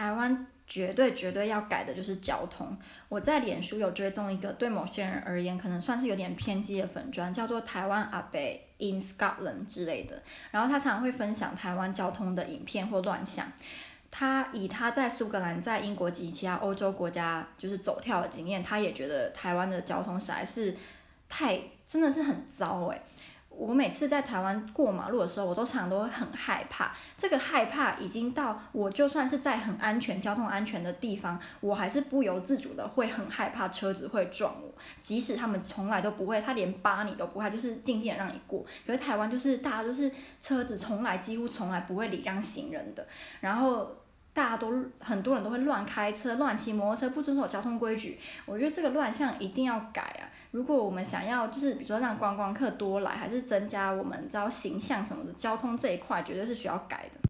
台湾绝对绝对要改的就是交通。我在脸书有追踪一个对某些人而言可能算是有点偏激的粉砖，叫做台湾阿伯 in Scotland 之类的。然后他常常会分享台湾交通的影片或乱象。他以他在苏格兰、在英国及其他欧洲国家就是走跳的经验，他也觉得台湾的交通实在是太真的是很糟诶。我每次在台湾过马路的时候，我都常常都会很害怕。这个害怕已经到我就算是在很安全、交通安全的地方，我还是不由自主的会很害怕车子会撞我。即使他们从来都不会，他连扒你都不会，就是静静的让你过。可是台湾就是大家都是车子从来几乎从来不会礼让行人的，然后。大家都很多人都会乱开车、乱骑摩托车，不遵守交通规矩。我觉得这个乱象一定要改啊！如果我们想要，就是比如说让观光客多来，还是增加我们知道形象什么的，交通这一块绝对是需要改的。